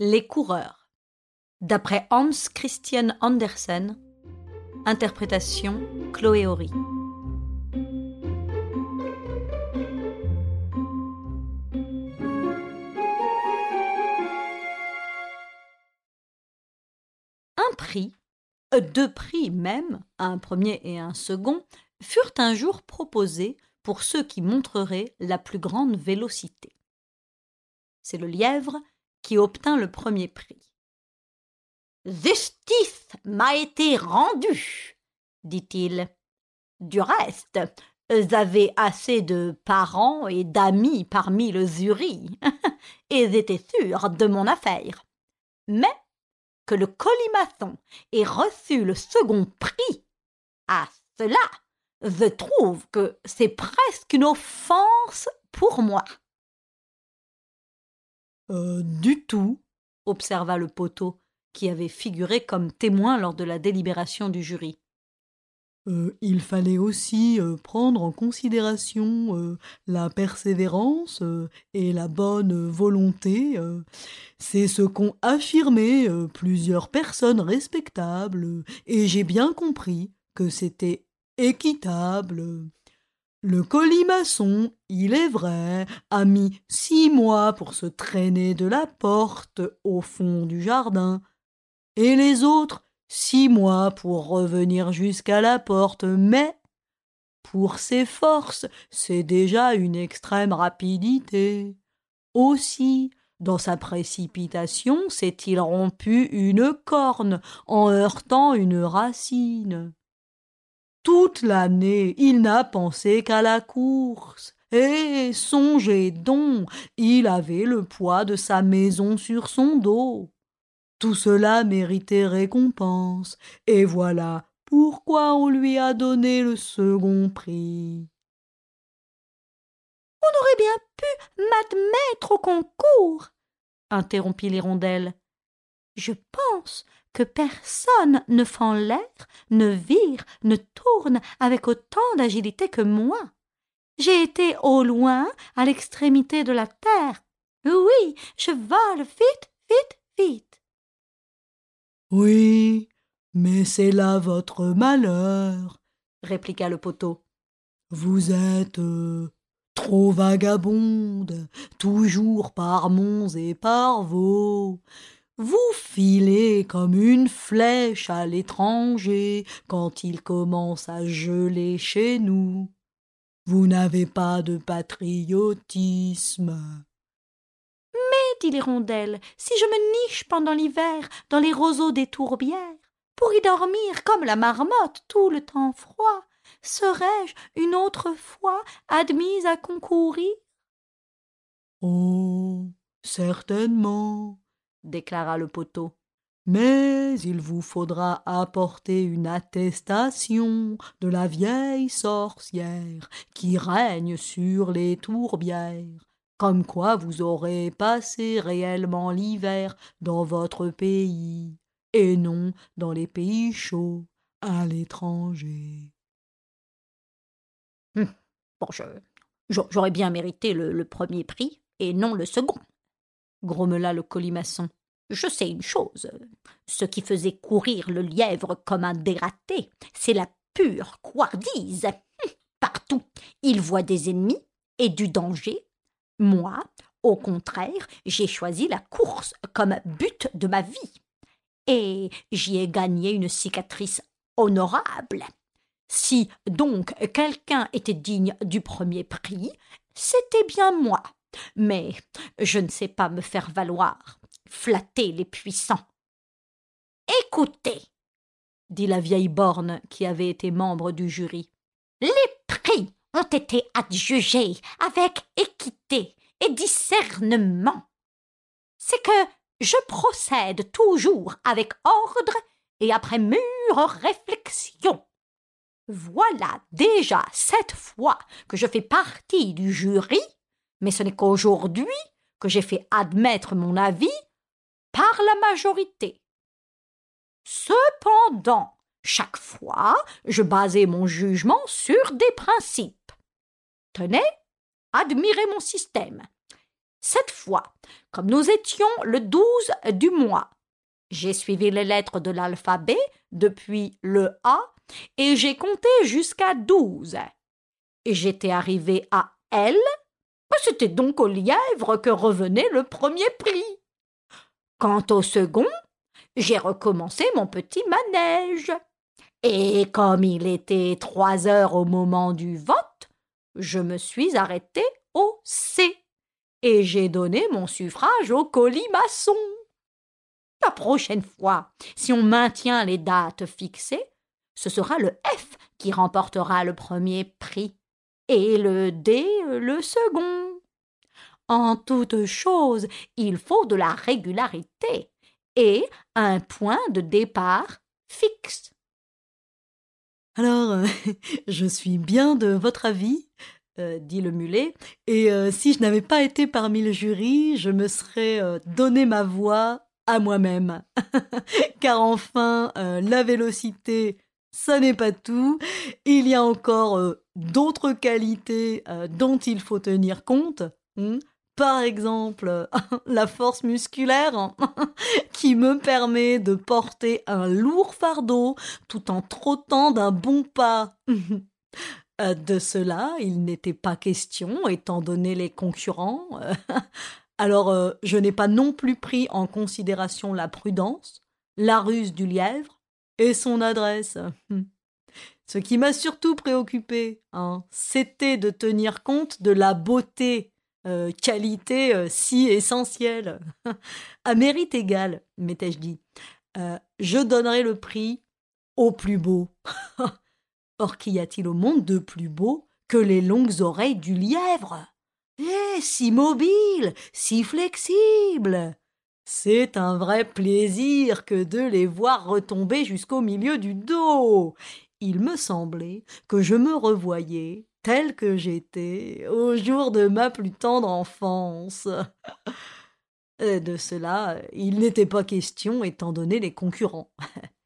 Les coureurs. D'après Hans Christian Andersen. Interprétation Chloé Horry. Un prix, euh, deux prix même, un premier et un second, furent un jour proposés pour ceux qui montreraient la plus grande vélocité. C'est le lièvre qui obtint le premier prix. Justice m'a été rendue, dit-il. Du reste, avez assez de parents et d'amis parmi le jury, et j'étais sûr de mon affaire. Mais que le colimaçon ait reçu le second prix, à cela, je trouve que c'est presque une offense pour moi. Euh, du tout, observa le poteau, qui avait figuré comme témoin lors de la délibération du jury. Euh, il fallait aussi euh, prendre en considération la persévérance et la bonne volonté. C'est ce qu'ont affirmé plusieurs personnes respectables, et j'ai bien compris que c'était équitable. Le colimaçon, il est vrai, a mis six mois pour se traîner de la porte au fond du jardin, et les autres six mois pour revenir jusqu'à la porte, mais pour ses forces, c'est déjà une extrême rapidité. Aussi, dans sa précipitation, s'est-il rompu une corne en heurtant une racine. Toute l'année, il n'a pensé qu'à la course. Et songez donc, il avait le poids de sa maison sur son dos. Tout cela méritait récompense, et voilà pourquoi on lui a donné le second prix. On aurait bien pu m'admettre au concours, interrompit l'hirondelle. Je pense personne ne fend l'air, ne vire, ne tourne avec autant d'agilité que moi. J'ai été au loin, à l'extrémité de la terre. Oui, je vole vite, vite, vite. Oui, mais c'est là votre malheur, répliqua le poteau. Vous êtes euh, trop vagabonde, toujours par monts et par vaux. Vous filez comme une flèche à l'étranger quand il commence à geler chez nous. Vous n'avez pas de patriotisme. Mais, dit l'hirondelle, si je me niche pendant l'hiver dans les roseaux des tourbières, pour y dormir comme la marmotte tout le temps froid, serais-je une autre fois admise à concourir? Oh. Certainement déclara le poteau. Mais il vous faudra apporter une attestation de la vieille sorcière qui règne sur les tourbières, comme quoi vous aurez passé réellement l'hiver dans votre pays, et non dans les pays chauds, à l'étranger. Hum, bon, j'aurais bien mérité le premier prix, et non le second grommela le colimaçon. Je sais une chose. Ce qui faisait courir le lièvre comme un dératé, c'est la pure couardise. Hum, partout, il voit des ennemis et du danger. Moi, au contraire, j'ai choisi la course comme but de ma vie. Et j'y ai gagné une cicatrice honorable. Si donc quelqu'un était digne du premier prix, c'était bien moi. Mais je ne sais pas me faire valoir, flatter les puissants. Écoutez, dit la vieille borne qui avait été membre du jury, les prix ont été adjugés avec équité et discernement. C'est que je procède toujours avec ordre et après mûre réflexion. Voilà déjà cette fois que je fais partie du jury mais ce n'est qu'aujourd'hui que j'ai fait admettre mon avis par la majorité. Cependant, chaque fois, je basais mon jugement sur des principes. Tenez, admirez mon système. Cette fois, comme nous étions le 12 du mois, j'ai suivi les lettres de l'alphabet depuis le A et j'ai compté jusqu'à douze. Et j'étais arrivé à L. C'était donc au lièvre que revenait le premier prix. Quant au second, j'ai recommencé mon petit manège. Et comme il était trois heures au moment du vote, je me suis arrêté au C et j'ai donné mon suffrage au colimaçon. La prochaine fois, si on maintient les dates fixées, ce sera le F qui remportera le premier prix et le D le second. En toute chose, il faut de la régularité et un point de départ fixe. Alors, euh, je suis bien de votre avis, euh, dit le mulet, et euh, si je n'avais pas été parmi le jury, je me serais donné ma voix à moi-même. Car enfin, la vélocité, ça n'est pas tout. Il y a encore d'autres qualités dont il faut tenir compte. Hmm par exemple la force musculaire qui me permet de porter un lourd fardeau tout en trottant d'un bon pas. Euh, de cela, il n'était pas question, étant donné les concurrents. Alors, euh, je n'ai pas non plus pris en considération la prudence, la ruse du lièvre et son adresse. Ce qui m'a surtout préoccupé, hein, c'était de tenir compte de la beauté euh, qualité euh, si essentielle. à mérite égal, m'étais-je dit. Euh, je donnerai le prix au plus beau. Or, qu'y a-t-il au monde de plus beau que les longues oreilles du lièvre? Eh, si mobile, si flexible c'est un vrai plaisir que de les voir retomber jusqu'au milieu du dos. Il me semblait que je me revoyais tel que j'étais au jour de ma plus tendre enfance. De cela, il n'était pas question étant donné les concurrents.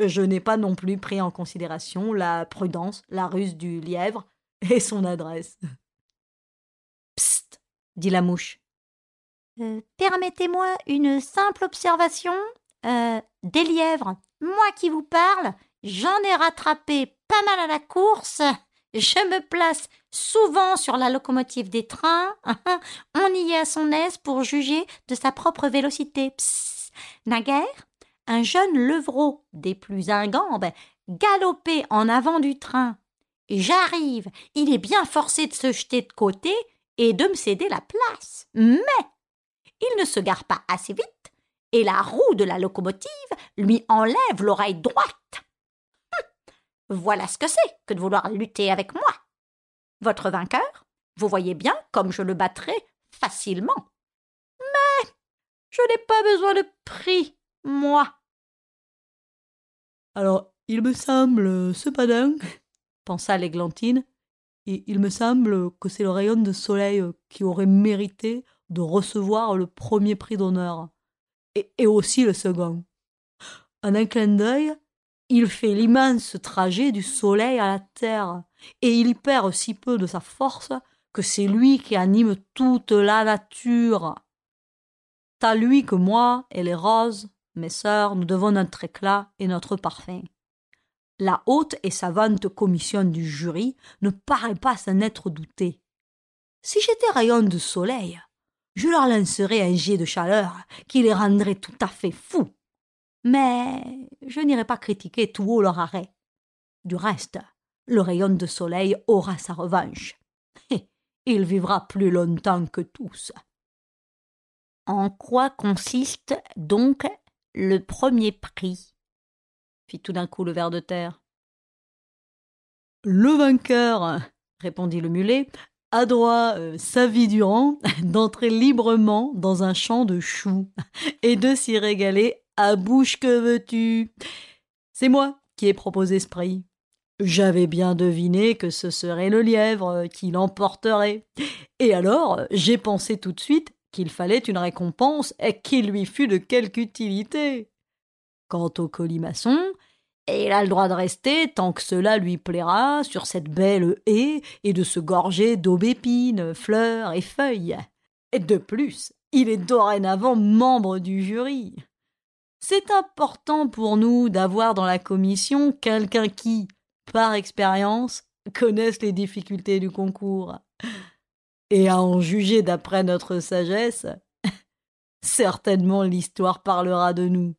Je n'ai pas non plus pris en considération la prudence, la ruse du lièvre et son adresse. Psst, dit la mouche. Euh, permettez-moi une simple observation. Euh, des lièvres, moi qui vous parle, j'en ai rattrapé pas mal à la course je me place souvent sur la locomotive des trains. On y est à son aise pour juger de sa propre vélocité. Psst. Naguère, un jeune levreau des plus ingambes galopait en avant du train. J'arrive, il est bien forcé de se jeter de côté et de me céder la place. Mais il ne se gare pas assez vite et la roue de la locomotive lui enlève l'oreille droite. Voilà ce que c'est que de vouloir lutter avec moi. Votre vainqueur, vous voyez bien comme je le battrai facilement. Mais je n'ai pas besoin de prix, moi. Alors, il me semble, cependant, pensa l'Églantine, et il me semble que c'est le rayon de soleil qui aurait mérité de recevoir le premier prix d'honneur, et, et aussi le second. En un clin d'œil, il fait l'immense trajet du soleil à la terre, et il perd si peu de sa force que c'est lui qui anime toute la nature. à lui que moi et les roses, mes sœurs, nous devons notre éclat et notre parfum. La haute et savante commission du jury ne paraît pas s'en être doutée. Si j'étais rayon de soleil, je leur lancerais un jet de chaleur qui les rendrait tout à fait fous. Mais je n'irai pas critiquer tout haut leur arrêt. Du reste, le rayon de soleil aura sa revanche. Il vivra plus longtemps que tous. En quoi consiste donc le premier prix? fit tout d'un coup le ver de terre. Le vainqueur, répondit le mulet, a droit, euh, sa vie durant, d'entrer librement dans un champ de choux et de s'y régaler à bouche que veux-tu? C'est moi qui ai proposé ce prix. J'avais bien deviné que ce serait le lièvre qui l'emporterait. Et alors, j'ai pensé tout de suite qu'il fallait une récompense et qu'il lui fût de quelque utilité. Quant au colimaçon, il a le droit de rester tant que cela lui plaira sur cette belle haie et de se gorger d'aubépines, fleurs et feuilles. Et de plus, il est dorénavant membre du jury. C'est important pour nous d'avoir dans la commission quelqu'un qui, par expérience, connaisse les difficultés du concours. Et à en juger d'après notre sagesse, certainement l'histoire parlera de nous.